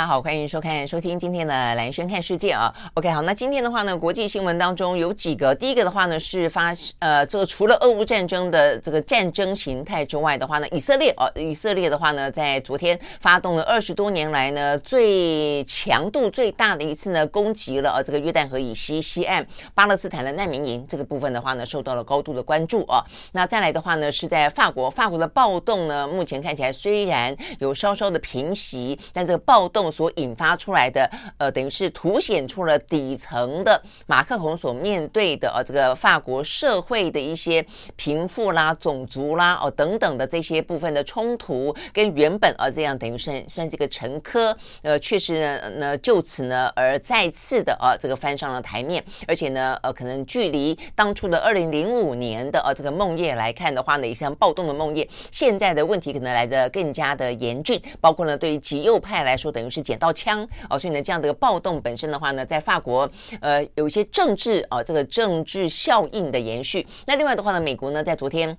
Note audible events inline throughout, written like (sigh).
大家好，欢迎收看、收听今天的兰轩看世界啊。OK，好，那今天的话呢，国际新闻当中有几个，第一个的话呢是发呃，这个除了俄乌战争的这个战争形态之外的话呢，以色列哦，以色列的话呢，在昨天发动了二十多年来呢最强度最大的一次呢攻击了呃这个约旦河以西西岸巴勒斯坦的难民营，这个部分的话呢受到了高度的关注啊。那再来的话呢是在法国，法国的暴动呢目前看起来虽然有稍稍的平息，但这个暴动。所引发出来的，呃，等于是凸显出了底层的马克宏所面对的，呃，这个法国社会的一些贫富啦、种族啦、哦等等的这些部分的冲突，跟原本呃这样等于算算这个陈科，呃，确实呢，呢就此呢而再次的呃这个翻上了台面，而且呢，呃，可能距离当初的二零零五年的呃这个梦夜来看的话呢，也像暴动的梦夜，现在的问题可能来得更加的严峻，包括呢对于极右派来说，等于是。捡到枪哦，所以呢，这样的一个暴动本身的话呢，在法国呃有一些政治啊、这个政治效应的延续。那另外的话呢，美国呢在昨天。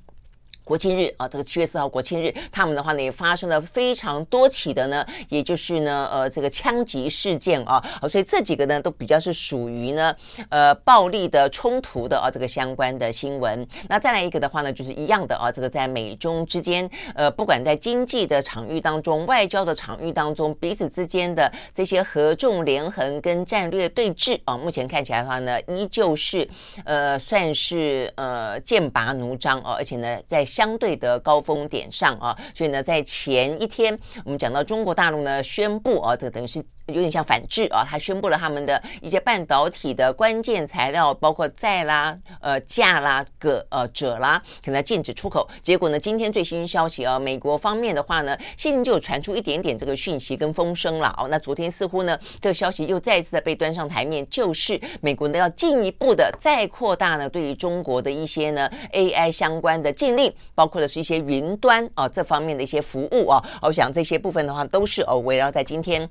国庆日啊，这个七月四号国庆日，他们的话呢也发生了非常多起的呢，也就是呢呃这个枪击事件啊，所以这几个呢都比较是属于呢呃暴力的冲突的啊这个相关的新闻。那再来一个的话呢，就是一样的啊，这个在美中之间呃不管在经济的场域当中、外交的场域当中，彼此之间的这些合纵连横跟战略对峙啊，目前看起来的话呢，依旧是呃算是呃剑拔弩张啊，而且呢在。相对的高峰点上啊，所以呢，在前一天，我们讲到中国大陆呢宣布啊，这个等于是有点像反制啊，他宣布了他们的一些半导体的关键材料，包括载啦、呃镓啦、铬呃鍺啦，可能禁止出口。结果呢，今天最新消息啊，美国方面的话呢，现在就有传出一点点这个讯息跟风声了哦。那昨天似乎呢，这个消息又再一次的被端上台面，就是美国呢要进一步的再扩大呢对于中国的一些呢 AI 相关的禁令。包括的是一些云端啊这方面的一些服务啊，我想这些部分的话都是哦围绕在今天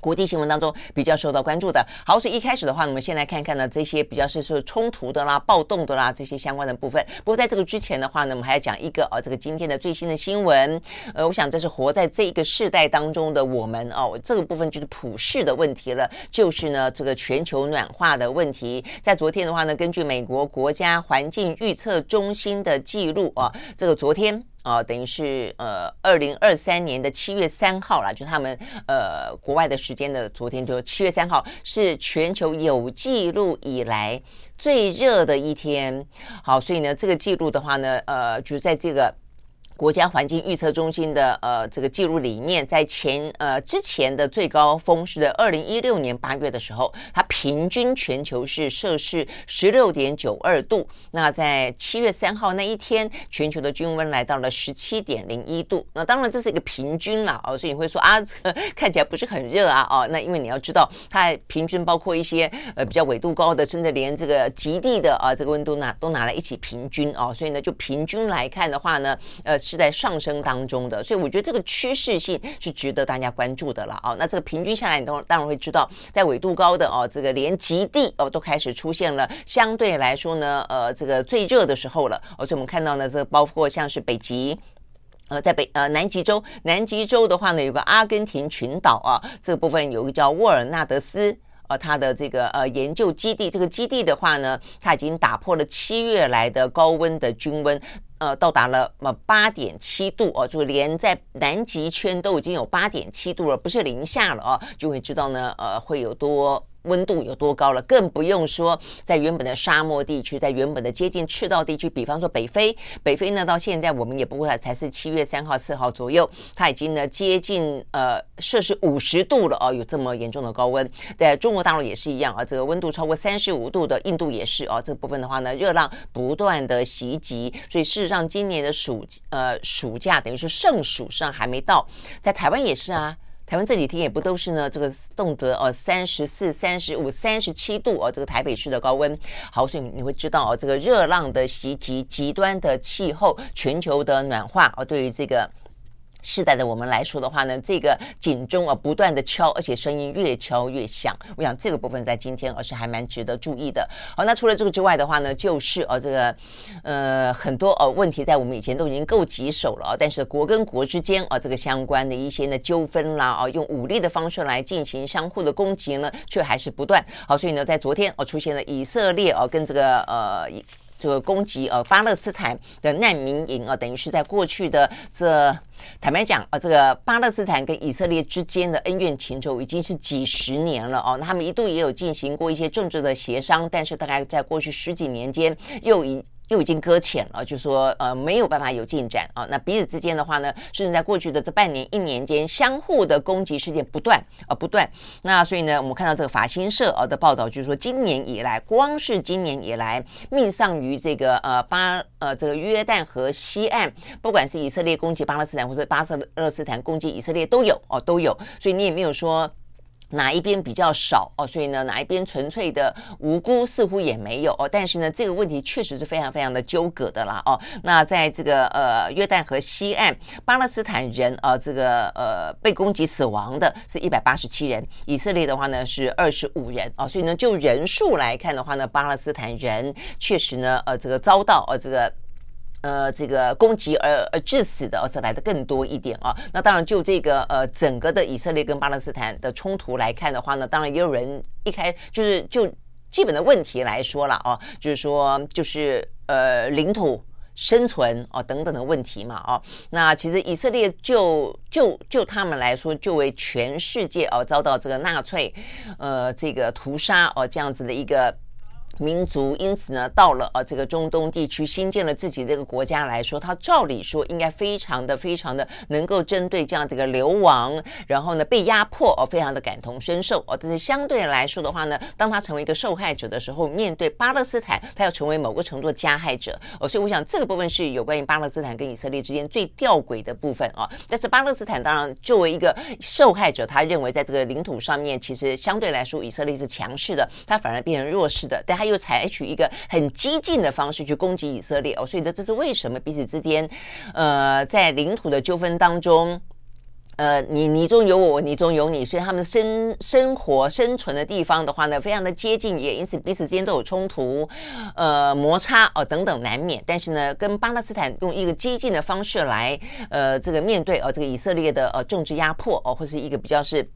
国际新闻当中比较受到关注的。好，所以一开始的话，我们先来看看呢这些比较是说冲突的啦、暴动的啦这些相关的部分。不过在这个之前的话呢，我们还要讲一个哦这个今天的最新的新闻。呃，我想这是活在这一个世代当中的我们哦，这个部分就是普世的问题了，就是呢这个全球暖化的问题。在昨天的话呢，根据美国国家环境预测中心的记录啊，这个昨天。啊、等于是呃，二零二三年的七月三号啦，就他们呃国外的时间的昨天，就七月三号是全球有记录以来最热的一天。好，所以呢，这个记录的话呢，呃，就是在这个。国家环境预测中心的呃这个记录里面，在前呃之前的最高峰是在二零一六年八月的时候，它平均全球是摄氏十六点九二度。那在七月三号那一天，全球的均温来到了十七点零一度。那当然这是一个平均了哦，所以你会说啊，这看起来不是很热啊哦。那因为你要知道，它平均包括一些呃比较纬度高的，甚至连这个极地的啊这个温度拿都拿来一起平均哦。所以呢，就平均来看的话呢，呃。是在上升当中的，所以我觉得这个趋势性是值得大家关注的了啊。那这个平均下来，你都当然会知道，在纬度高的哦，这个连极地哦都开始出现了相对来说呢，呃，这个最热的时候了。而且我们看到呢，这个包括像是北极，呃，在北呃南极洲，南极洲的话呢，有个阿根廷群岛啊，这个部分有一个叫沃尔纳德斯。呃，它的这个呃研究基地，这个基地的话呢，它已经打破了七月来的高温的均温，呃到达了呃八点七度哦，就连在南极圈都已经有八点七度了，不是零下了哦，就会知道呢呃会有多。温度有多高了，更不用说在原本的沙漠地区，在原本的接近赤道地区，比方说北非，北非呢到现在我们也不过才是七月三号、四号左右，它已经呢接近呃摄氏五十度了哦，有这么严重的高温。在中国大陆也是一样啊，这个温度超过三十五度的印度也是哦，这部分的话呢，热浪不断的袭击，所以事实上今年的暑呃暑假等于是盛暑上还没到，在台湾也是啊。台湾这几天也不都是呢，这个动辄哦三十四、三十五、三十七度哦，这个台北市的高温。好，所以你会知道哦，这个热浪的袭击、极端的气候、全球的暖化哦，对于这个。世代的我们来说的话呢，这个警钟啊不断的敲，而且声音越敲越响。我想这个部分在今天而是还蛮值得注意的。好，那除了这个之外的话呢，就是呃这个呃很多呃问题在我们以前都已经够棘手了，但是国跟国之间啊这个相关的一些呢纠纷啦啊，用武力的方式来进行相互的攻击呢，却还是不断。好，所以呢，在昨天哦出现了以色列哦跟这个呃。这个攻击呃巴勒斯坦的难民营啊，等于是在过去的这坦白讲啊，这个巴勒斯坦跟以色列之间的恩怨情仇已经是几十年了哦。他们一度也有进行过一些政治的协商，但是大概在过去十几年间又已。又已经搁浅了，就说呃没有办法有进展啊。那彼此之间的话呢，甚至在过去的这半年、一年间，相互的攻击事件不断啊不断。那所以呢，我们看到这个法新社啊的报道，就是说今年以来，光是今年以来，命丧于这个呃巴呃这个约旦河西岸，不管是以色列攻击巴勒斯坦，或者巴勒斯坦攻击以色列，都有哦都有。所以你也没有说。哪一边比较少哦？所以呢，哪一边纯粹的无辜似乎也没有哦。但是呢，这个问题确实是非常非常的纠葛的啦哦。那在这个呃约旦河西岸，巴勒斯坦人啊、呃，这个呃被攻击死亡的是一百八十七人，以色列的话呢是二十五人、哦。所以呢，就人数来看的话呢，巴勒斯坦人确实呢呃这个遭到呃这个。呃，这个攻击而而致死的，而且来的更多一点啊。那当然，就这个呃整个的以色列跟巴勒斯坦的冲突来看的话呢，当然也有人一开就是就基本的问题来说了哦，就是说就是呃领土生存哦等等的问题嘛哦。那其实以色列就就就他们来说，就为全世界哦遭到这个纳粹呃这个屠杀哦这样子的一个。民族因此呢，到了呃这个中东地区新建了自己这个国家来说，他照理说应该非常的非常的能够针对这样这个流亡，然后呢被压迫哦，非常的感同身受哦。但是相对来说的话呢，当他成为一个受害者的时候，面对巴勒斯坦，他要成为某个程度的加害者哦。所以我想这个部分是有关于巴勒斯坦跟以色列之间最吊诡的部分啊。但是巴勒斯坦当然作为一个受害者，他认为在这个领土上面，其实相对来说以色列是强势的，他反而变成弱势的，但他。又采取一个很激进的方式去攻击以色列哦，所以呢，这是为什么彼此之间，呃，在领土的纠纷当中，呃，你你中有我，你中有你，所以他们生生活生存的地方的话呢，非常的接近，也因此彼此之间都有冲突，呃，摩擦哦等等难免。但是呢，跟巴勒斯坦用一个激进的方式来，呃，这个面对哦这个以色列的呃政治压迫哦，或是一个比较是。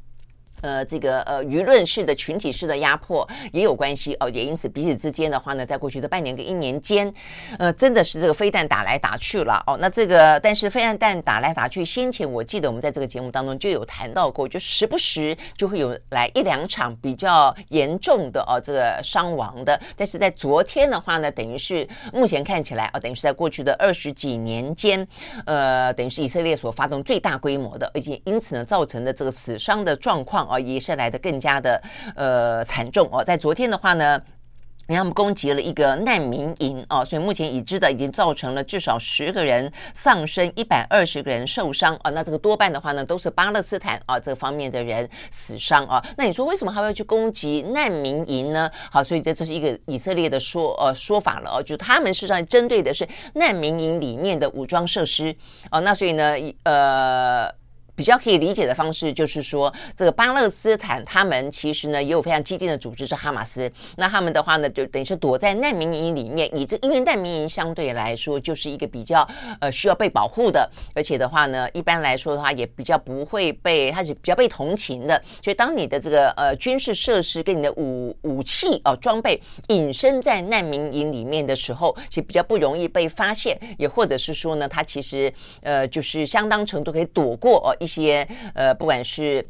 呃，这个呃，舆论式的群体式的压迫也有关系哦，也因此彼此之间的话呢，在过去的半年跟一年间，呃，真的是这个飞弹打来打去了哦。那这个，但是飞弹弹打来打去，先前我记得我们在这个节目当中就有谈到过，就时不时就会有来一两场比较严重的哦，这个伤亡的。但是在昨天的话呢，等于是目前看起来哦，等于是在过去的二十几年间，呃，等于是以色列所发动最大规模的，而且因此呢，造成的这个死伤的状况。也是来的更加的呃惨重哦，在昨天的话呢，他们攻击了一个难民营哦，所以目前已知的已经造成了至少十个人丧生，一百二十个人受伤啊。那这个多半的话呢，都是巴勒斯坦啊这方面的人死伤啊。那你说为什么还要去攻击难民营呢？好，所以这这是一个以色列的说呃说法了哦，就他们实际上针对的是难民营里面的武装设施哦。那所以呢，呃。比较可以理解的方式就是说，这个巴勒斯坦他们其实呢也有非常激进的组织是哈马斯，那他们的话呢就等于是躲在难民营里面，以这因为难民营相对来说就是一个比较呃需要被保护的，而且的话呢一般来说的话也比较不会被，它是比较被同情的，所以当你的这个呃军事设施跟你的武武器哦、装备隐身在难民营里面的时候，其实比较不容易被发现，也或者是说呢它其实呃就是相当程度可以躲过哦。呃一些呃，不管是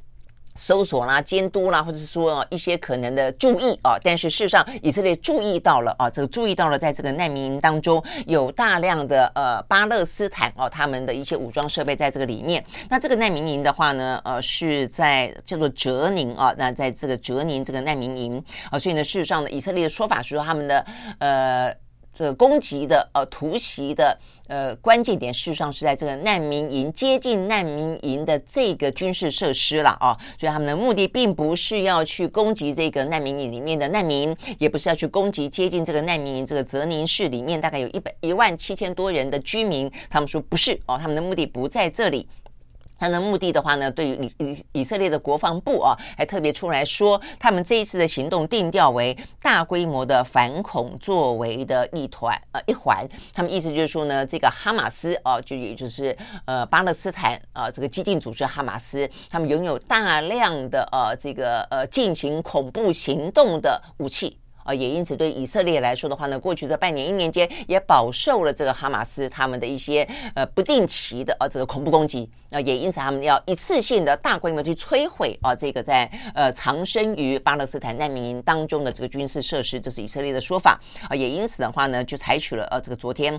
搜索啦、监督啦，或者是说一些可能的注意啊，但是事实上，以色列注意到了啊，这个注意到了，在这个难民营当中有大量的呃巴勒斯坦哦，他们的一些武装设备在这个里面。那这个难民营的话呢，呃，是在叫做哲宁啊，那在这个哲宁这个难民营啊，所以呢，事实上呢，以色列的说法是说他们的呃。这个攻击的呃突袭的呃关键点，事实上是在这个难民营接近难民营的这个军事设施了啊，所以他们的目的并不是要去攻击这个难民营里面的难民，也不是要去攻击接近这个难民营这个泽宁市里面大概有一百一万七千多人的居民，他们说不是哦，他们的目的不在这里。他的目的的话呢，对于以以以色列的国防部啊，还特别出来说，他们这一次的行动定调为大规模的反恐作为的一团呃一环。他们意思就是说呢，这个哈马斯啊，就也就是呃巴勒斯坦啊这个激进组织哈马斯，他们拥有大量的呃这个呃进行恐怖行动的武器。啊，也因此对以色列来说的话呢，过去这半年一年间也饱受了这个哈马斯他们的一些呃不定期的啊这个恐怖攻击啊，也因此他们要一次性的大规模去摧毁啊这个在呃藏身于巴勒斯坦难民营当中的这个军事设施，这是以色列的说法啊，也因此的话呢，就采取了呃这个昨天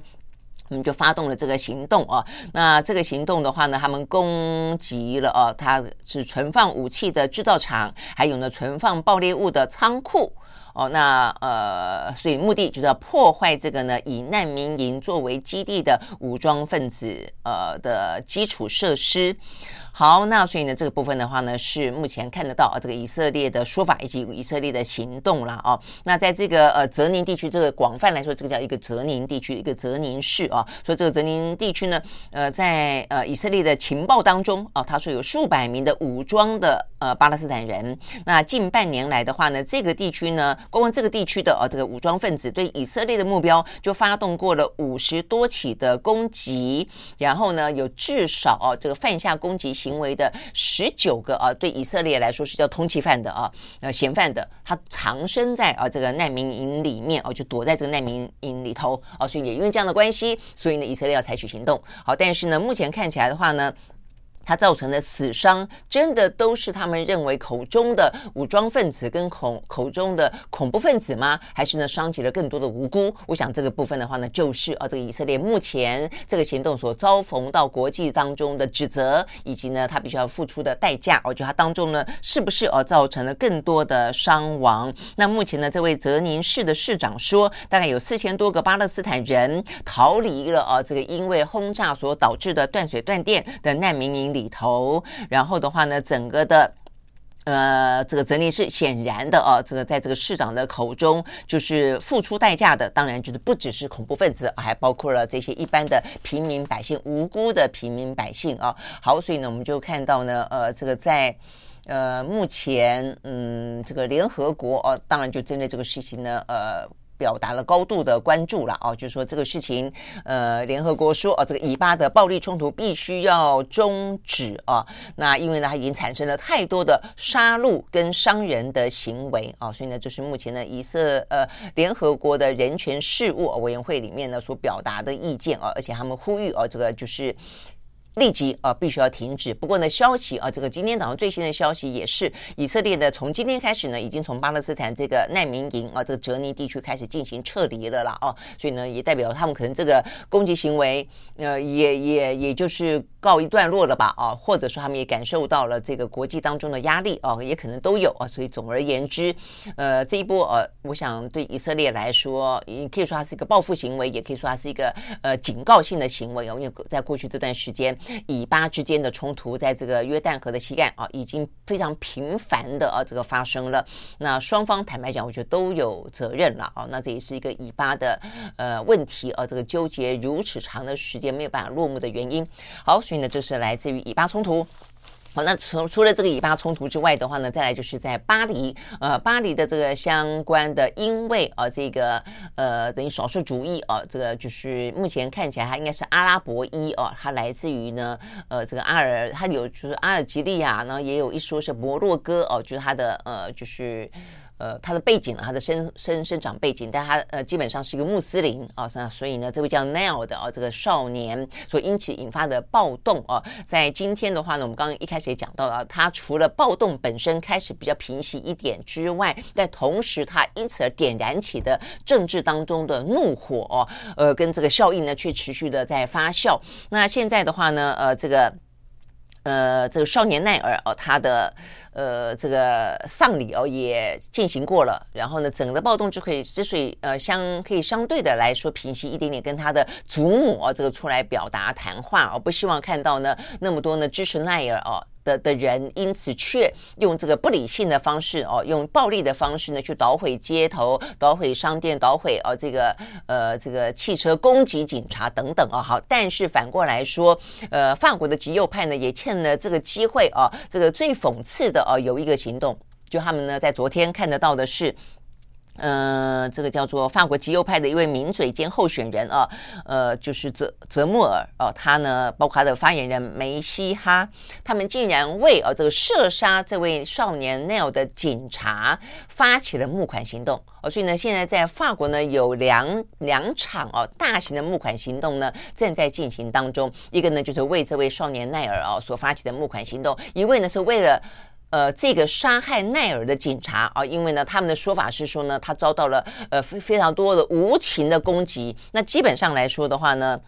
我们就发动了这个行动啊，那这个行动的话呢，他们攻击了啊，它是存放武器的制造厂，还有呢存放爆裂物的仓库。哦，那呃，所以目的就是要破坏这个呢，以难民营作为基地的武装分子呃的基础设施。好，那所以呢，这个部分的话呢，是目前看得到啊，这个以色列的说法以及以色列的行动了啊。那在这个呃泽宁地区，这个广泛来说，这个叫一个泽宁地区，一个泽宁市啊。所以这个泽宁地区呢，呃，在呃以色列的情报当中啊，他说有数百名的武装的呃巴勒斯坦人。那近半年来的话呢，这个地区呢，光光这个地区的呃这个武装分子对以色列的目标就发动过了五十多起的攻击，然后呢，有至少哦这个犯下攻击性。行为的十九个啊，对以色列来说是叫通缉犯的啊，呃，嫌犯的，他藏身在啊这个难民营里面哦，就躲在这个难民营里头啊，所以也因为这样的关系，所以呢，以色列要采取行动。好，但是呢，目前看起来的话呢。它造成的死伤，真的都是他们认为口中的武装分子跟恐口中的恐怖分子吗？还是呢，伤及了更多的无辜？我想这个部分的话呢，就是啊，这个以色列目前这个行动所遭逢到国际当中的指责，以及呢，他必须要付出的代价。我觉得他当中呢，是不是啊，造成了更多的伤亡？那目前呢，这位泽宁市的市长说，大概有四千多个巴勒斯坦人逃离了啊，这个因为轰炸所导致的断水断电的难民营。里头，然后的话呢，整个的呃，这个泽宁市显然的啊，这个在这个市长的口中，就是付出代价的，当然就是不只是恐怖分子，还包括了这些一般的平民百姓，无辜的平民百姓啊。好，所以呢，我们就看到呢，呃，这个在呃目前，嗯，这个联合国哦、当然就针对这个事情呢，呃。表达了高度的关注了哦，就是说这个事情，呃，联合国说哦，这个以巴的暴力冲突必须要终止啊。那因为呢，它已经产生了太多的杀戮跟伤人的行为啊，所以呢，就是目前呢，以色呃联合国的人权事务委员会里面呢所表达的意见啊，而且他们呼吁啊，这个就是。立即啊，必须要停止。不过呢，消息啊，这个今天早上最新的消息也是，以色列的从今天开始呢，已经从巴勒斯坦这个难民营啊，这个哲尼地区开始进行撤离了啦。哦，所以呢，也代表他们可能这个攻击行为，呃，也也也就是告一段落了吧？啊，或者说他们也感受到了这个国际当中的压力啊，也可能都有啊。所以总而言之，呃，这一波呃，我想对以色列来说，也可以说它是一个报复行为，也可以说它是一个呃警告性的行为哦，因为在过去这段时间。以巴之间的冲突，在这个约旦河的西岸啊，已经非常频繁的啊，这个发生了。那双方坦白讲，我觉得都有责任了啊。那这也是一个以巴的呃问题啊，这个纠结如此长的时间没有办法落幕的原因。好，所以呢，这是来自于以巴冲突。好，那除除了这个以巴冲突之外的话呢，再来就是在巴黎，呃，巴黎的这个相关的，因为呃，这个呃，等于少数主义啊，这个就是目前看起来它应该是阿拉伯裔哦，它来自于呢，呃，这个阿尔，它有就是阿尔及利亚然后，也有一说是摩洛哥哦，就是它的呃，就是。呃，他的背景呢，他的生生生长背景，但他呃基本上是一个穆斯林啊，那所以呢，这位叫 Nile 的啊这个少年所因此引发的暴动啊，在今天的话呢，我们刚刚一开始也讲到了，他除了暴动本身开始比较平息一点之外，在同时他因此而点燃起的政治当中的怒火哦，呃，跟这个效应呢，却持续的在发酵。那现在的话呢，呃，这个。呃，这个少年奈尔哦，他的呃这个丧礼哦也进行过了，然后呢，整个暴动就可以之所以呃相可以相对的来说平息一点点，跟他的祖母哦这个出来表达谈话哦，不希望看到呢那么多呢支持奈尔哦。的的人，因此却用这个不理性的方式哦，用暴力的方式呢，去捣毁街头、捣毁商店、捣毁哦这个呃这个汽车，攻击警察等等啊、哦。好，但是反过来说，呃，法国的极右派呢，也趁了这个机会、哦，这个最讽刺的哦，有一个行动，就他们呢在昨天看得到的是。呃，这个叫做法国极右派的一位名嘴兼候选人啊，呃，就是泽泽穆尔哦，他呢，包括他的发言人梅西哈，他们竟然为呃这个射杀这位少年 Nel 的警察发起了募款行动哦，所以呢，现在在法国呢有两两场哦大型的募款行动呢正在进行当中，一个呢就是为这位少年奈尔哦所发起的募款行动，一位呢是为了。呃，这个杀害奈尔的警察啊，因为呢，他们的说法是说呢，他遭到了呃非非常多的无情的攻击。那基本上来说的话呢。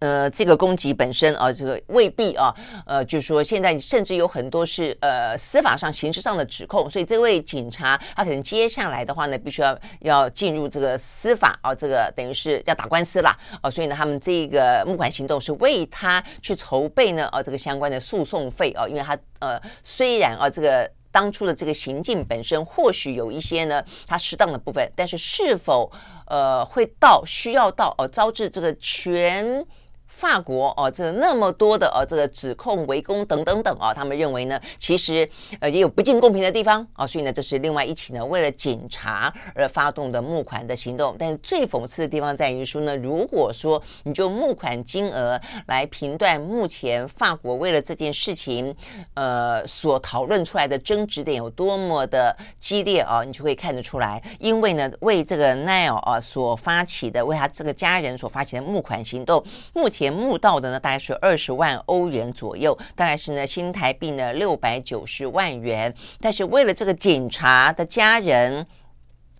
呃，这个攻击本身啊，这个未必啊，呃，就是说现在甚至有很多是呃司法上、刑事上的指控，所以这位警察他可能接下来的话呢，必须要要进入这个司法啊，这个等于是要打官司啦啊，所以呢，他们这个募款行动是为他去筹备呢，啊，这个相关的诉讼费啊，因为他呃虽然啊，这个当初的这个行径本身或许有一些呢，他适当的部分，但是是否呃会到需要到哦，招致这个全。法国哦，这那么多的哦，这个指控、围攻等等等啊，他们认为呢，其实呃也有不尽公平的地方啊，所以呢，这是另外一起呢为了警察而发动的募款的行动。但是最讽刺的地方在于说呢，如果说你就募款金额来评断目前法国为了这件事情呃所讨论出来的争执点有多么的激烈啊，你就会看得出来，因为呢为这个 Nile 啊所发起的，为他这个家人所发起的募款行动，目前。前募到的呢，大概是二十万欧元左右，大概是呢新台币呢六百九十万元。但是为了这个警察的家人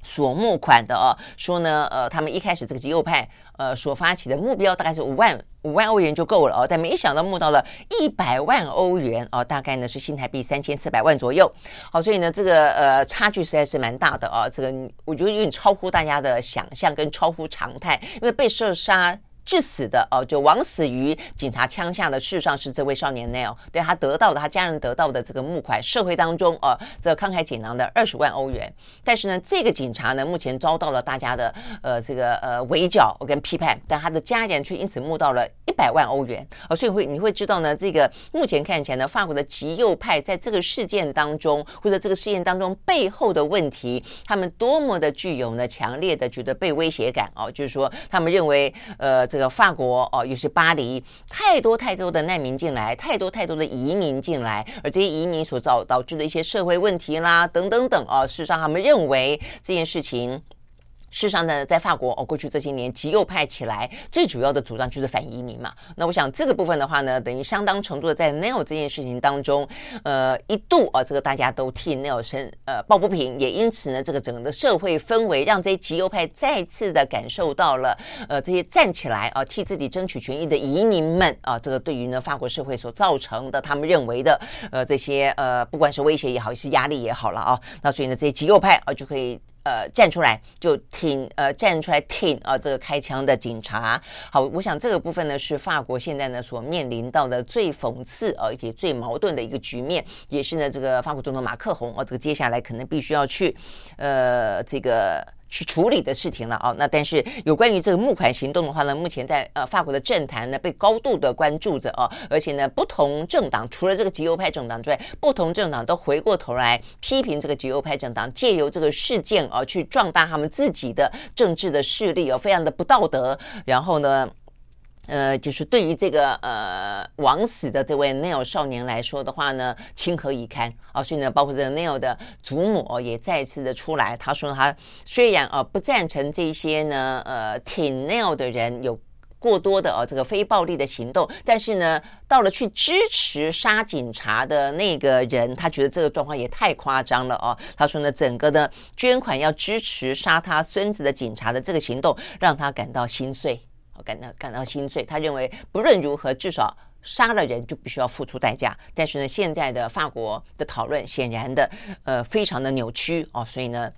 所募款的哦，说呢，呃，他们一开始这个极右派呃所发起的目标大概是五万五万欧元就够了哦，但没想到募到了一百万欧元哦，大概呢是新台币三千四百万左右。好，所以呢这个呃差距实在是蛮大的哦，这个我觉得有点超乎大家的想象跟超乎常态，因为被射杀。致死的哦，就枉死于警察枪下的，事实上是这位少年 Nel，对他得到的，他家人得到的这个募款，社会当中哦，这慷慨解囊的二十万欧元。但是呢，这个警察呢，目前遭到了大家的呃这个呃围剿跟批判，但他的家人却因此募到了一百万欧元。哦，所以会你会知道呢，这个目前看起来呢，法国的极右派在这个事件当中，或者这个事件当中背后的问题，他们多么的具有呢强烈的觉得被威胁感哦，就是说他们认为呃这。这个法国哦，又是巴黎，太多太多的难民进来，太多太多的移民进来，而这些移民所造导致的一些社会问题啦，等等等哦，事实上他们认为这件事情。事实上呢，在法国哦，过去这些年极右派起来最主要的主张就是反移民嘛。那我想这个部分的话呢，等于相当程度的在 Nel 这件事情当中，呃，一度啊，这个大家都替 Nel 生呃抱不平，也因此呢，这个整个的社会氛围让这些极右派再次的感受到了呃这些站起来啊替自己争取权益的移民们啊，这个对于呢法国社会所造成的他们认为的呃这些呃不管是威胁也好，是压力也好了啊，那所以呢这些极右派啊就可以。呃，站出来就挺呃，站出来挺啊，这个开枪的警察。好，我想这个部分呢是法国现在呢所面临到的最讽刺而且最矛盾的一个局面，也是呢这个法国总统马克宏啊，这个接下来可能必须要去呃这个去处理的事情了哦。那但是有关于这个募款行动的话呢，目前在呃法国的政坛呢被高度的关注着哦，而且呢不同政党除了这个极右派政党之外，不同政党都回过头来批评这个极右派政党，借由这个事件啊去壮大他们自己的政治的势力哦，非常的不道德。然后呢，呃，就是对于这个呃枉死的这位 Neil 少年来说的话呢，情何以堪啊！所以呢，包括这个 Neil 的祖母也再次的出来，他说他虽然啊不赞成这些呢呃挺 Neil 的人有过多的啊这个非暴力的行动，但是呢，到了去支持杀警察的那个人，他觉得这个状况也太夸张了哦。他说呢，整个的捐款要支持杀他孙子的警察的这个行动，让他感到心碎。感到感到心碎，他认为不论如何，至少杀了人就必须要付出代价。但是呢，现在的法国的讨论显然的呃非常的扭曲哦，所以呢。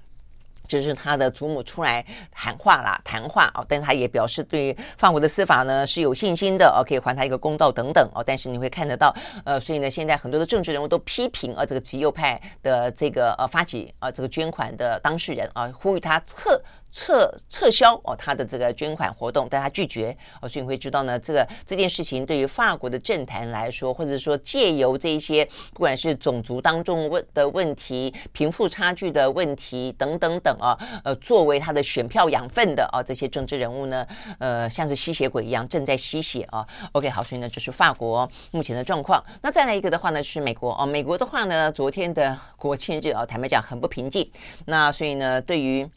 就是他的祖母出来喊话啦，谈话哦，但他也表示对法国的司法呢是有信心的哦，可以还他一个公道等等哦。但是你会看得到，呃，所以呢，现在很多的政治人物都批评啊，这个极右派的这个呃发起啊这个捐款的当事人啊，呼吁他撤撤撤销哦他的这个捐款活动，但他拒绝哦。所以你会知道呢，这个这件事情对于法国的政坛来说，或者说借由这一些不管是种族当中问的问题、贫富差距的问题等等等。啊，呃，作为他的选票养分的啊，这些政治人物呢，呃，像是吸血鬼一样正在吸血啊。OK，好，所以呢，就是法国目前的状况。那再来一个的话呢，是美国哦。美国的话呢，昨天的国庆日啊，坦白讲很不平静。那所以呢，对于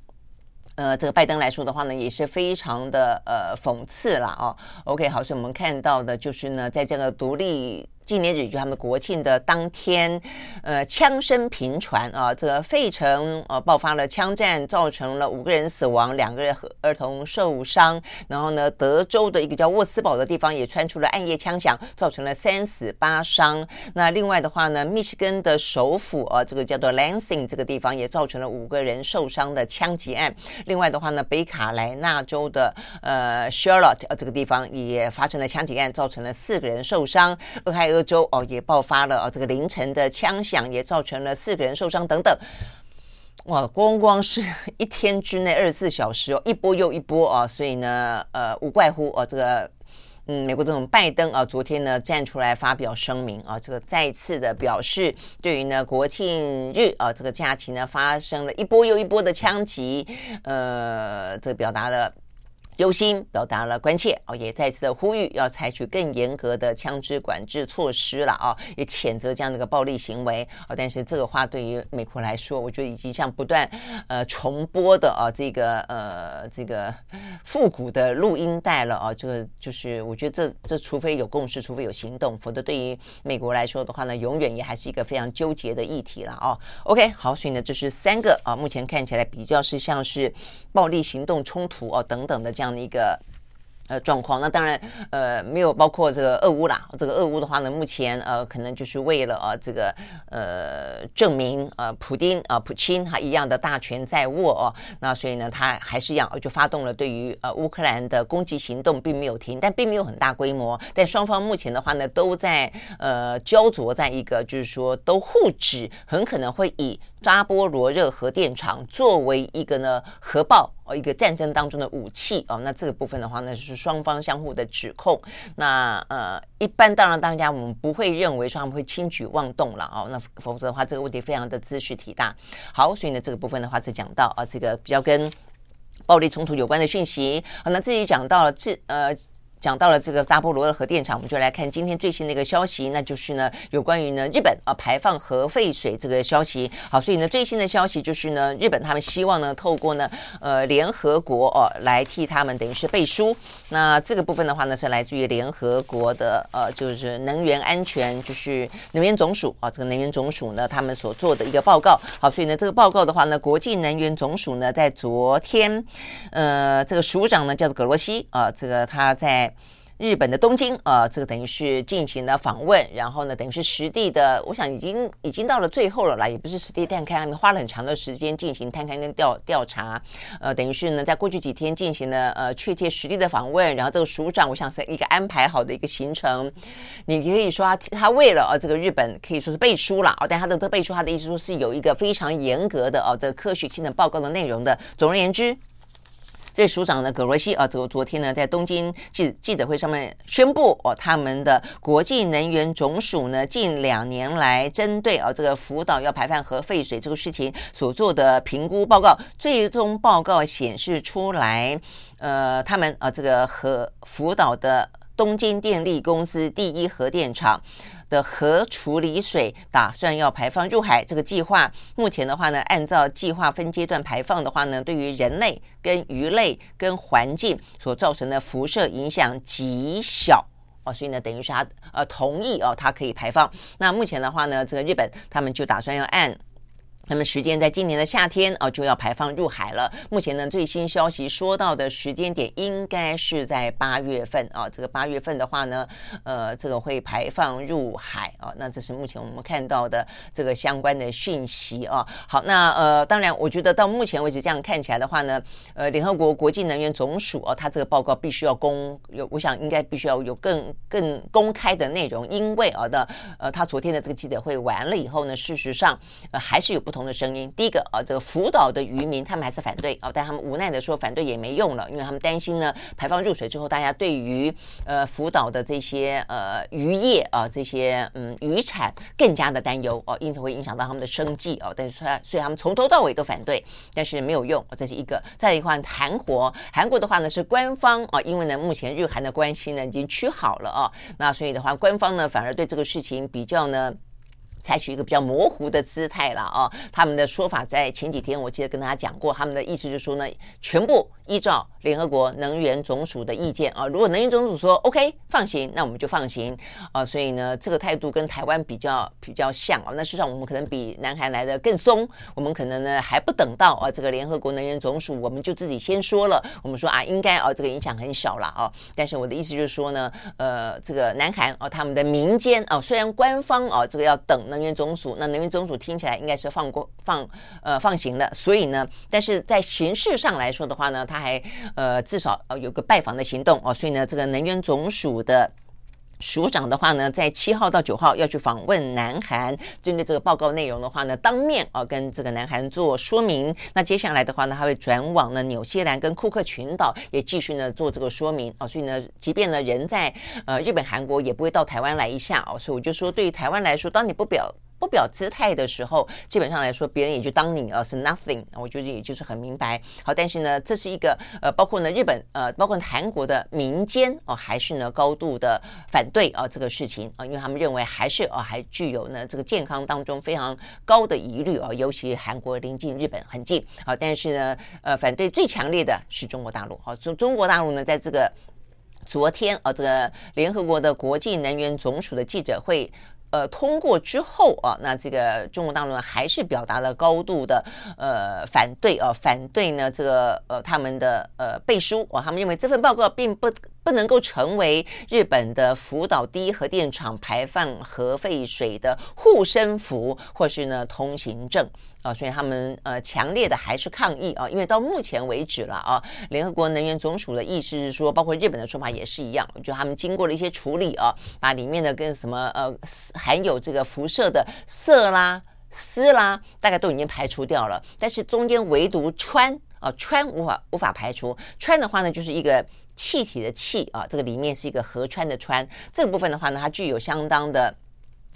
呃这个拜登来说的话呢，也是非常的呃讽刺了哦。OK，好，所以我们看到的就是呢，在这个独立。纪念日就他们国庆的当天，呃，枪声频传啊，这个费城呃爆发了枪战，造成了五个人死亡，两个人和儿童受伤。然后呢，德州的一个叫沃斯堡的地方也传出了暗夜枪响，造成了三死八伤。那另外的话呢，密西根的首府啊，这个叫做 Lansing 这个地方也造成了五个人受伤的枪击案。另外的话呢，北卡莱纳州的呃 Charlotte 啊这个地方也发生了枪击案，造成了四个人受伤。俄亥俄州哦也爆发了哦，这个凌晨的枪响也造成了四个人受伤等等。哇，光光是一天之内二十四小时哦，一波又一波啊，所以呢，呃，无怪乎哦，这个嗯，美国总统拜登啊，昨天呢站出来发表声明啊，这个再次的表示，对于呢国庆日啊这个假期呢发生了一波又一波的枪击，呃，这个表达了。忧心表达了关切哦，也再次的呼吁要采取更严格的枪支管制措施了啊，也谴责这样的一个暴力行为啊。但是这个话对于美国来说，我觉得已经像不断呃重播的啊这个呃这个复古的录音带了啊，这个就是我觉得这这除非有共识，除非有行动，否则对于美国来说的话呢，永远也还是一个非常纠结的议题了啊。OK，好，所以呢，这是三个啊，目前看起来比较是像是暴力行动冲突啊等等的这样。一个呃状况，那当然呃没有包括这个俄乌啦。这个俄乌的话呢，目前呃可能就是为了呃这个呃证明呃普丁啊、呃、普京哈一样的大权在握哦。那所以呢，他还是一样就发动了对于呃乌克兰的攻击行动，并没有停，但并没有很大规模。但双方目前的话呢，都在呃焦灼在一个就是说都互指很可能会以。扎波罗热核电厂作为一个呢核爆哦，一个战争当中的武器哦，那这个部分的话呢，就是双方相互的指控。那呃，一般当然大家我们不会认为说他们会轻举妄动了哦，那否则的话这个问题非常的兹事体大。好，所以呢这个部分的话是讲到啊，这个比较跟暴力冲突有关的讯息。好，那这里讲到了这呃。讲到了这个扎波罗热核电厂，我们就来看今天最新的一个消息，那就是呢有关于呢日本啊排放核废水这个消息。好，所以呢最新的消息就是呢日本他们希望呢透过呢呃联合国哦来替他们等于是背书。那这个部分的话呢是来自于联合国的呃就是能源安全就是能源总署啊这个能源总署呢他们所做的一个报告。好，所以呢这个报告的话呢国际能源总署呢在昨天呃这个署长呢叫做葛罗西啊这个他在。日本的东京呃，这个等于是进行了访问，然后呢，等于是实地的，我想已经已经到了最后了啦，也不是实地探勘，他们花了很长的时间进行探勘跟调调查，呃，等于是呢，在过去几天进行了呃确切实地的访问，然后这个署长，我想是一个安排好的一个行程，你可以说他他为了呃这个日本可以说是背书了啊，但他的这背书，他的意思说是有一个非常严格的哦这个科学性的报告的内容的，总而言之。这署长呢，葛罗西啊，昨昨天呢，在东京记记者会上面宣布哦，他们的国际能源总署呢，近两年来针对啊这个福岛要排放核废水这个事情所做的评估报告，最终报告显示出来，呃，他们啊这个核福岛的东京电力公司第一核电厂。的核处理水打算要排放入海，这个计划目前的话呢，按照计划分阶段排放的话呢，对于人类、跟鱼类、跟环境所造成的辐射影响极小哦，所以呢，等于是他呃同意哦，它可以排放。那目前的话呢，这个日本他们就打算要按。那么时间在今年的夏天啊，就要排放入海了。目前呢，最新消息说到的时间点应该是在八月份啊。这个八月份的话呢，呃，这个会排放入海啊。那这是目前我们看到的这个相关的讯息啊。好，那呃，当然，我觉得到目前为止这样看起来的话呢，呃，联合国国际能源总署啊，它这个报告必须要公有，我想应该必须要有更更公开的内容，因为啊的呃，他昨天的这个记者会完了以后呢，事实上呃还是有不。不同的声音，第一个啊，这个福岛的渔民他们还是反对啊，但他们无奈的说反对也没用了，因为他们担心呢，排放入水之后，大家对于呃福岛的这些呃渔业啊，这些嗯渔产更加的担忧哦，因此会影响到他们的生计哦。但是说，所以他们从头到尾都反对，但是没有用，这是一个。再来一块韩国，韩国的话呢是官方啊，因为呢目前日韩的关系呢已经趋好了啊，那所以的话官方呢反而对这个事情比较呢。采取一个比较模糊的姿态了啊，他们的说法在前几天我记得跟大家讲过，他们的意思就是说呢，全部依照联合国能源总署的意见。啊，如果能源总署说 OK 放行，那我们就放行。啊，所以呢，这个态度跟台湾比较比较像啊，那事实上我们可能比南韩来的更松，我们可能呢还不等到啊这个联合国能源总署，我们就自己先说了，我们说啊应该啊这个影响很小了啊，但是我的意思就是说呢，呃，这个南韩啊他们的民间啊虽然官方啊这个要等。能源总署，那能源总署听起来应该是放过放呃放行了，所以呢，但是在形式上来说的话呢，他还呃至少呃有个拜访的行动哦，所以呢，这个能源总署的。署长的话呢，在七号到九号要去访问南韩，针对这个报告内容的话呢，当面啊跟这个南韩做说明。那接下来的话呢，他会转往呢纽西兰跟库克群岛，也继续呢做这个说明啊。所以呢，即便呢人在呃日本、韩国，也不会到台湾来一下哦。所以我就说，对于台湾来说，当你不表。不表姿态的时候，基本上来说，别人也就当你呃是 nothing，我觉得也就是很明白。好，但是呢，这是一个呃，包括呢日本呃，包括韩国的民间哦，还是呢高度的反对啊这个事情啊，因为他们认为还是哦还具有呢这个健康当中非常高的疑虑啊，尤其韩国临近日本很近啊，但是呢呃反对最强烈的是中国大陆啊，中中国大陆呢在这个昨天啊这个联合国的国际能源总署的记者会。呃，通过之后啊，那这个中国大陆呢，还是表达了高度的呃反对啊，反对呢这个呃他们的呃背书啊，他们认为这份报告并不。不能够成为日本的福岛第一核电厂排放核废水的护身符，或是呢通行证啊，所以他们呃强烈的还是抗议啊，因为到目前为止了啊，联合国能源总署的意思是说，包括日本的说法也是一样，就他们经过了一些处理啊，把里面的跟什么呃含有这个辐射的色啦、丝啦，大概都已经排除掉了，但是中间唯独氚啊，氚无法无法排除，氚的话呢就是一个。气体的气啊，这个里面是一个河川的川，这个部分的话呢，它具有相当的。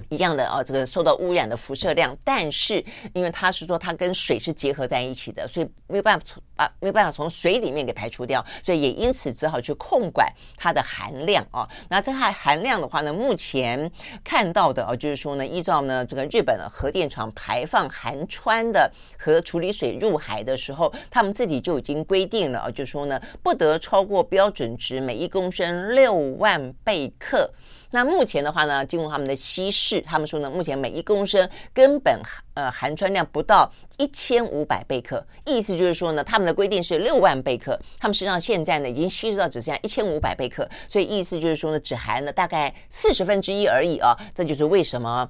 一样的啊，这个受到污染的辐射量，但是因为它是说它跟水是结合在一起的，所以没有办法从啊没有办法从水里面给排除掉，所以也因此只好去控管它的含量啊。那这含含量的话呢，目前看到的啊，就是说呢，依照呢这个日本的核电厂排放含氚的核处理水入海的时候，他们自己就已经规定了啊，就是说呢，不得超过标准值每一公升六万贝克。那目前的话呢，经过他们的稀释，他们说呢，目前每一公升根本呃含川量不到一千五百贝克，意思就是说呢，他们的规定是六万贝克，他们实际上现在呢已经稀释到只剩下一千五百贝克，所以意思就是说呢，只含了大概四十分之一而已啊，这就是为什么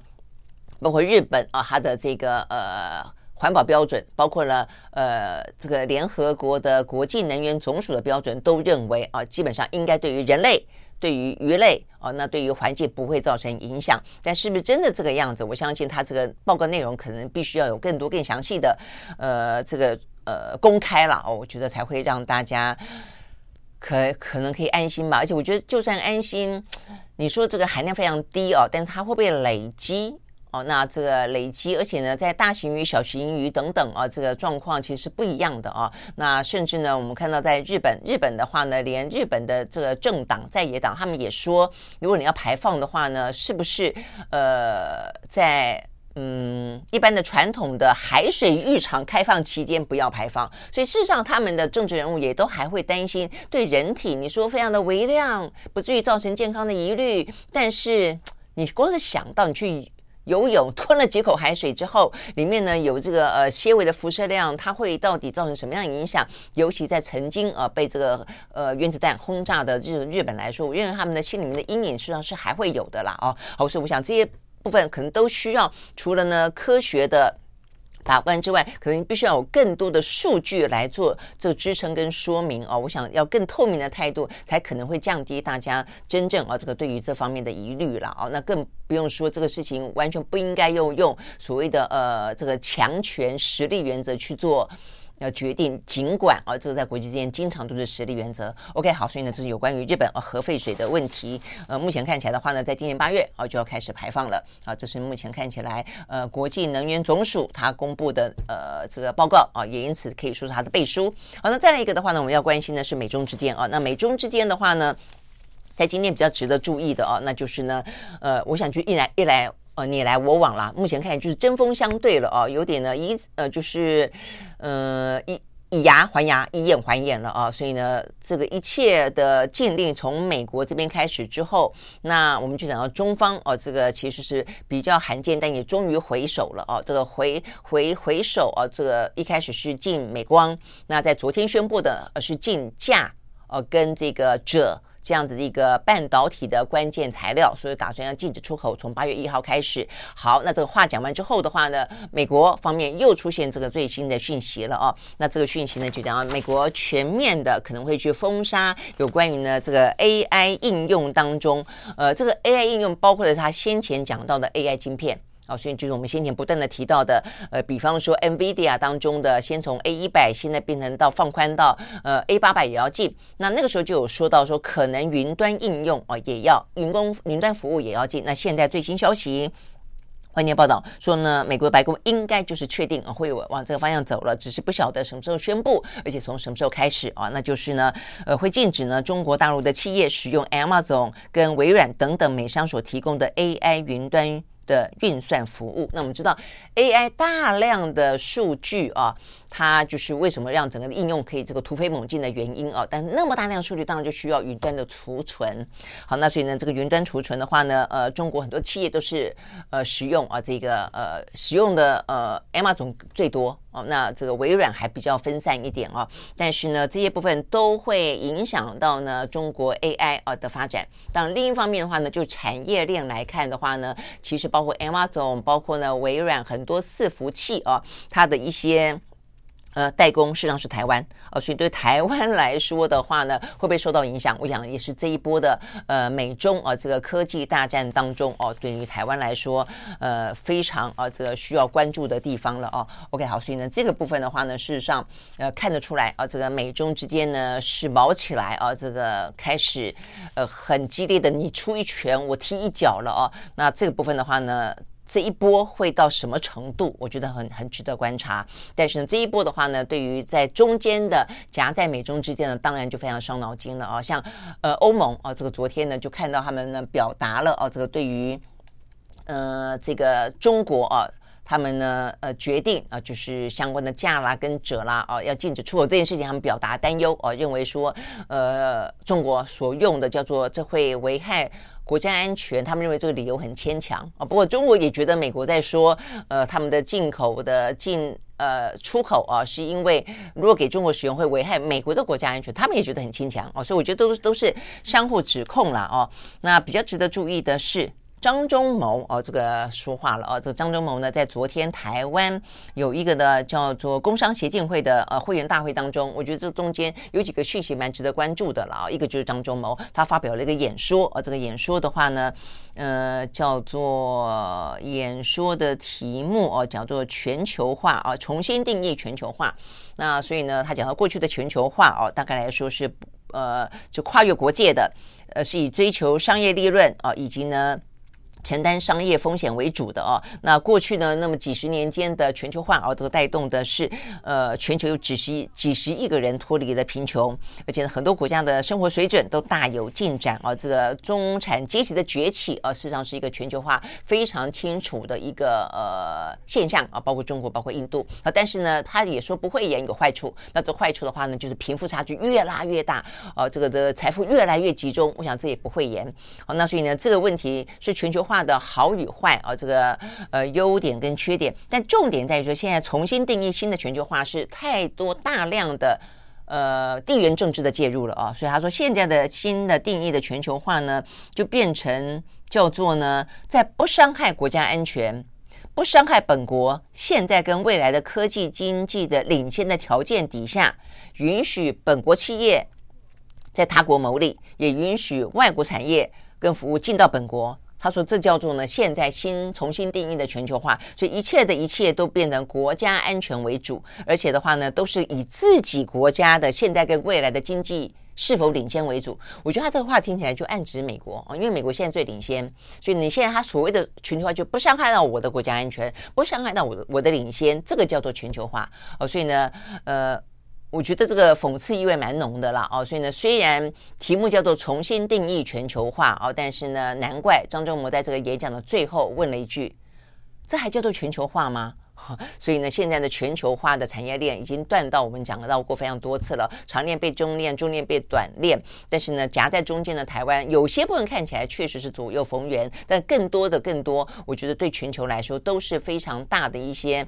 包括日本啊，它的这个呃。环保标准包括了呃，这个联合国的国际能源总署的标准都认为啊，基本上应该对于人类、对于鱼类哦，那对于环境不会造成影响。但是不是真的这个样子？我相信它这个报告内容可能必须要有更多、更详细的呃这个呃公开了哦，我觉得才会让大家可可能可以安心吧。而且我觉得就算安心，你说这个含量非常低哦，但它会不会累积？哦，那这个累积，而且呢，在大型鱼、小型鱼等等啊，这个状况其实是不一样的啊。那甚至呢，我们看到在日本，日本的话呢，连日本的这个政党在野党，他们也说，如果你要排放的话呢，是不是呃，在嗯一般的传统的海水浴场开放期间不要排放？所以事实上，他们的政治人物也都还会担心对人体，你说非常的微量，不至于造成健康的疑虑。但是你光是想到你去。游泳吞了几口海水之后，里面呢有这个呃纤维的辐射量，它会到底造成什么样的影响？尤其在曾经呃被这个呃原子弹轰炸的日日本来说，我认为他们的心里面的阴影实际上是还会有的啦哦。好，所以我想这些部分可能都需要除了呢科学的。法官之外，可能必须要有更多的数据来做这个支撑跟说明哦。我想要更透明的态度，才可能会降低大家真正啊这个对于这方面的疑虑了哦。那更不用说这个事情完全不应该用用所谓的呃这个强权实力原则去做。要决定，尽管啊，这个在国际之间经常都是实力原则。OK，好，所以呢，这是有关于日本啊核废水的问题。呃，目前看起来的话呢，在今年八月啊就要开始排放了啊，这是目前看起来呃国际能源总署它公布的呃这个报告啊，也因此可以说是它的背书。好，那再来一个的话呢，我们要关心的是美中之间啊，那美中之间的话呢，在今天比较值得注意的啊，那就是呢，呃，我想去一来一来。呃，你来我往啦，目前看就是针锋相对了啊，有点呢以呃就是呃以以牙还牙，以眼还眼了啊，所以呢，这个一切的禁令从美国这边开始之后，那我们就讲到中方哦、这个其实是比较罕见，但也终于回首了啊，这个回回回首啊，这个一开始是禁美光，那在昨天宣布的呃是禁镓呃跟这个鍺。这样的一个半导体的关键材料，所以打算要禁止出口，从八月一号开始。好，那这个话讲完之后的话呢，美国方面又出现这个最新的讯息了哦。那这个讯息呢，就讲美国全面的可能会去封杀有关于呢这个 AI 应用当中，呃，这个 AI 应用包括了他先前讲到的 AI 晶片。啊，所以就是我们先前不断的提到的，呃，比方说 NVIDIA 当中的，先从 A 一百，现在变成到放宽到呃 A 八百也要进。那那个时候就有说到说，可能云端应用啊也要云工云端服务也要进。那现在最新消息，外电报道说呢，美国白宫应该就是确定啊会往这个方向走了，只是不晓得什么时候宣布，而且从什么时候开始啊？那就是呢，呃，会禁止呢中国大陆的企业使用 Amazon 跟微软等等美商所提供的 AI 云端。的运算服务，那我们知道 AI 大量的数据啊，它就是为什么让整个应用可以这个突飞猛进的原因哦。但那么大量数据，当然就需要云端的储存。好，那所以呢，这个云端储存的话呢，呃，中国很多企业都是呃使用啊这个呃使用的呃 Amazon 最多哦。那这个微软还比较分散一点哦，但是呢，这些部分都会影响到呢中国 AI 啊的发展。当然，另一方面的话呢，就产业链来看的话呢，其实包括 Amazon，包括呢微软很多伺服器啊，它的一些。呃，代工事实上是台湾，呃，所以对台湾来说的话呢，会不会受到影响？我想也是这一波的呃美中啊、这个科技大战当中哦、对于台湾来说，呃，非常啊、这个需要关注的地方了哦。OK，好，所以呢这个部分的话呢，事实上呃看得出来啊、这个美中之间呢是卯起来啊、这个开始呃很激烈的你出一拳我踢一脚了哦。那这个部分的话呢。这一波会到什么程度？我觉得很很值得观察。但是呢，这一波的话呢，对于在中间的夹在美中之间呢，当然就非常伤脑筋了啊。像呃欧盟啊，这个昨天呢就看到他们呢表达了啊，这个对于呃这个中国啊，他们呢呃决定啊，就是相关的镓啦跟鍺啦啊要禁止出口这件事情，他们表达担忧啊，认为说呃中国所用的叫做这会危害。国家安全，他们认为这个理由很牵强啊。不过中国也觉得美国在说，呃，他们的进口的进呃出口啊，是因为如果给中国使用会危害美国的国家安全，他们也觉得很牵强哦。所以我觉得都都是相互指控了哦。那比较值得注意的是。张忠谋哦，这个说话了哦。这张忠谋呢，在昨天台湾有一个的叫做工商协进会的呃会员大会当中，我觉得这中间有几个讯息蛮值得关注的了啊。一个就是张忠谋他发表了一个演说啊，这个演说的话呢，呃，叫做演说的题目哦，叫做全球化啊，重新定义全球化。那所以呢，他讲到过去的全球化哦，大概来说是呃，就跨越国界的，呃，是以追求商业利润啊，以及呢。承担商业风险为主的哦，那过去呢，那么几十年间的全球化哦，这个带动的是呃，全球有几十几十亿个人脱离了贫穷，而且呢，很多国家的生活水准都大有进展啊。这个中产阶级的崛起啊，事实上是一个全球化非常清楚的一个呃现象啊，包括中国，包括印度啊。但是呢，他也说不会也有坏处。那这坏处的话呢，就是贫富差距越拉越大啊，这个的财富越来越集中。我想这也不会严。好，那所以呢，这个问题是全球化的好与坏啊，这个呃优点跟缺点，但重点在于说，现在重新定义新的全球化是太多大量的呃地缘政治的介入了啊，所以他说现在的新的定义的全球化呢，就变成叫做呢，在不伤害国家安全、不伤害本国现在跟未来的科技经济的领先的条件底下，允许本国企业在他国牟利，也允许外国产业跟服务进到本国。他说：“这叫做呢，现在新重新定义的全球化，所以一切的一切都变成国家安全为主，而且的话呢，都是以自己国家的现在跟未来的经济是否领先为主。我觉得他这个话听起来就暗指美国啊，因为美国现在最领先，所以你现在他所谓的全球化就不伤害到我的国家安全，不伤害到我的我的领先，这个叫做全球化哦。所以呢，呃。”我觉得这个讽刺意味蛮浓的啦，哦，所以呢，虽然题目叫做重新定义全球化哦，但是呢，难怪张忠谋在这个演讲的最后问了一句：“这还叫做全球化吗？” (laughs) 所以呢，现在的全球化的产业链已经断到我们讲到过非常多次了，长链被中链，中链被短链，但是呢，夹在中间的台湾，有些部分看起来确实是左右逢源，但更多的更多，我觉得对全球来说都是非常大的一些。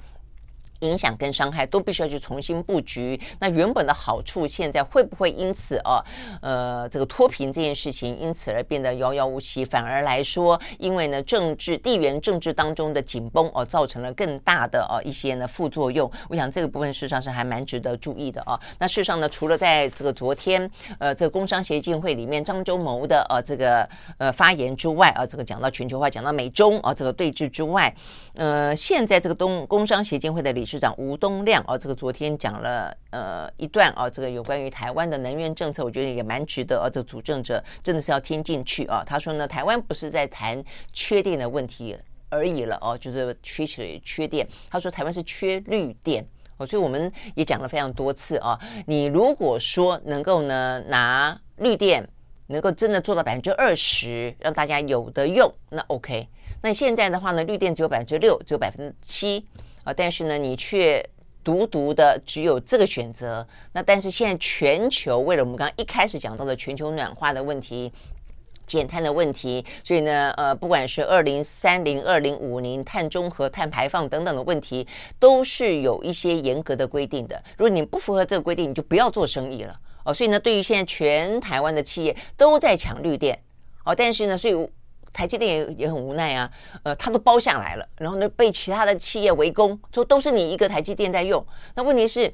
影响跟伤害都必须要去重新布局。那原本的好处，现在会不会因此啊，呃，这个脱贫这件事情因此而变得遥遥无期？反而来说，因为呢，政治地缘政治当中的紧绷哦，造成了更大的哦一些呢副作用。我想这个部分事实上是还蛮值得注意的哦。那事实上呢，除了在这个昨天呃这个工商协进会里面张忠谋的呃这个呃发言之外啊，这个讲到全球化，讲到美中啊这个对峙之外，呃，现在这个东工商协进会的理市长吴东亮哦，这个昨天讲了呃一段哦，这个有关于台湾的能源政策，我觉得也蛮值得哦，这主政者真的是要听进去啊。他说呢，台湾不是在谈缺电的问题而已了哦，就是缺水缺电。他说台湾是缺绿电哦，所以我们也讲了非常多次啊。你如果说能够呢拿绿电能够真的做到百分之二十，让大家有得用，那 OK。那现在的话呢，绿电只有百分之六，只有百分之七。但是呢，你却独独的只有这个选择。那但是现在全球为了我们刚刚一开始讲到的全球暖化的问题、减碳的问题，所以呢，呃，不管是二零三零、二零五零碳中和、碳排放等等的问题，都是有一些严格的规定的。如果你不符合这个规定，你就不要做生意了。哦，所以呢，对于现在全台湾的企业都在抢绿电。哦，但是呢，所以。台积电也也很无奈啊，呃，他都包下来了，然后呢，被其他的企业围攻，说都是你一个台积电在用。那问题是，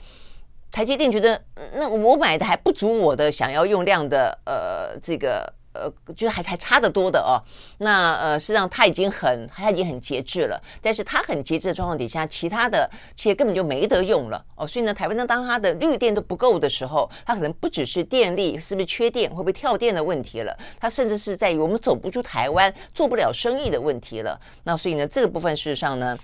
台积电觉得，那我买的还不足我的想要用量的，呃，这个。呃，就是还还差得多的哦。那呃，实际上他已经很他已经很节制了，但是他很节制的状况底下，其他的企业根本就没得用了哦。所以呢，台湾呢，当它的绿电都不够的时候，它可能不只是电力是不是缺电，会不会跳电的问题了，它甚至是在于我们走不出台湾，做不了生意的问题了。那所以呢，这个部分事实上呢。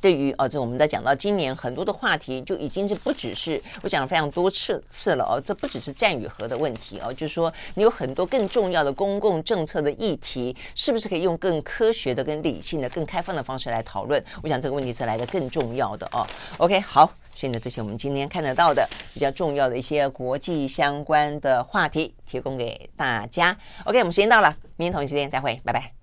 对于哦，这我们在讲到今年很多的话题，就已经是不只是我讲了非常多次次了哦，这不只是战与和的问题哦，就是说你有很多更重要的公共政策的议题，是不是可以用更科学的、更理性的、更开放的方式来讨论？我想这个问题是来的更重要的哦。OK，好。所以呢，这些我们今天看得到的比较重要的一些国际相关的话题，提供给大家。OK，我们时间到了，明天同一时间再会，拜拜。